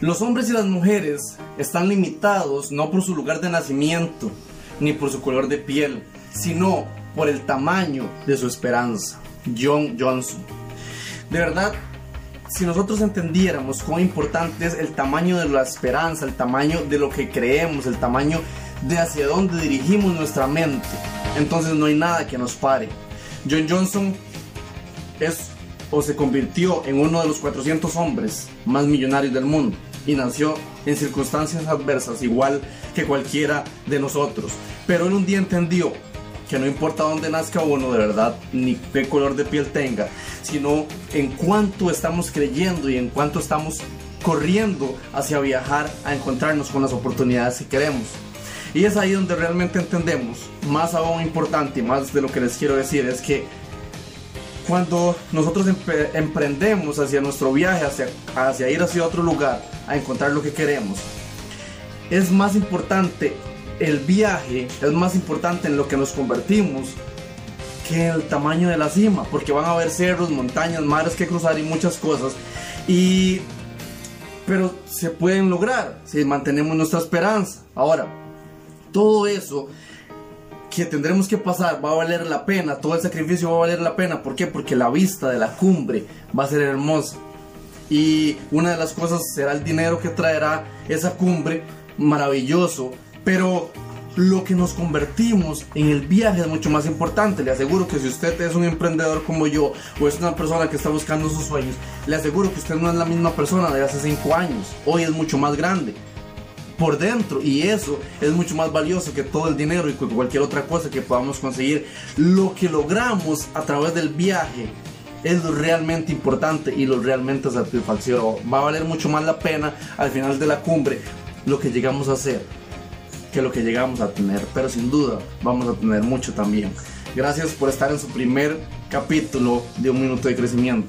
Los hombres y las mujeres están limitados no por su lugar de nacimiento, ni por su color de piel, sino por el tamaño de su esperanza. John Johnson. De verdad, si nosotros entendiéramos cuán importante es el tamaño de la esperanza, el tamaño de lo que creemos, el tamaño de hacia dónde dirigimos nuestra mente, entonces no hay nada que nos pare. John Johnson es o se convirtió en uno de los 400 hombres más millonarios del mundo y nació en circunstancias adversas igual que cualquiera de nosotros. Pero él un día entendió que no importa dónde nazca uno de verdad, ni qué color de piel tenga, sino en cuánto estamos creyendo y en cuánto estamos corriendo hacia viajar a encontrarnos con las oportunidades que queremos. Y es ahí donde realmente entendemos, más aún importante y más de lo que les quiero decir, es que cuando nosotros emprendemos hacia nuestro viaje, hacia, ir hacia otro lugar, a encontrar lo que queremos, es más importante el viaje, es más importante en lo que nos convertimos que el tamaño de la cima, porque van a haber cerros, montañas, mares que cruzar y muchas cosas. Y pero se pueden lograr si mantenemos nuestra esperanza. Ahora, todo eso que tendremos que pasar va a valer la pena, todo el sacrificio va a valer la pena. ¿Por qué? Porque la vista de la cumbre va a ser hermosa. Y una de las cosas será el dinero que traerá esa cumbre, maravilloso. Pero lo que nos convertimos en el viaje es mucho más importante. Le aseguro que si usted es un emprendedor como yo o es una persona que está buscando sus sueños, le aseguro que usted no es la misma persona de hace 5 años. Hoy es mucho más grande por dentro y eso es mucho más valioso que todo el dinero y cualquier otra cosa que podamos conseguir. Lo que logramos a través del viaje es lo realmente importante y lo realmente satisfactorio. Va a valer mucho más la pena al final de la cumbre lo que llegamos a hacer que lo que llegamos a tener, pero sin duda vamos a tener mucho también. Gracias por estar en su primer capítulo de Un Minuto de Crecimiento.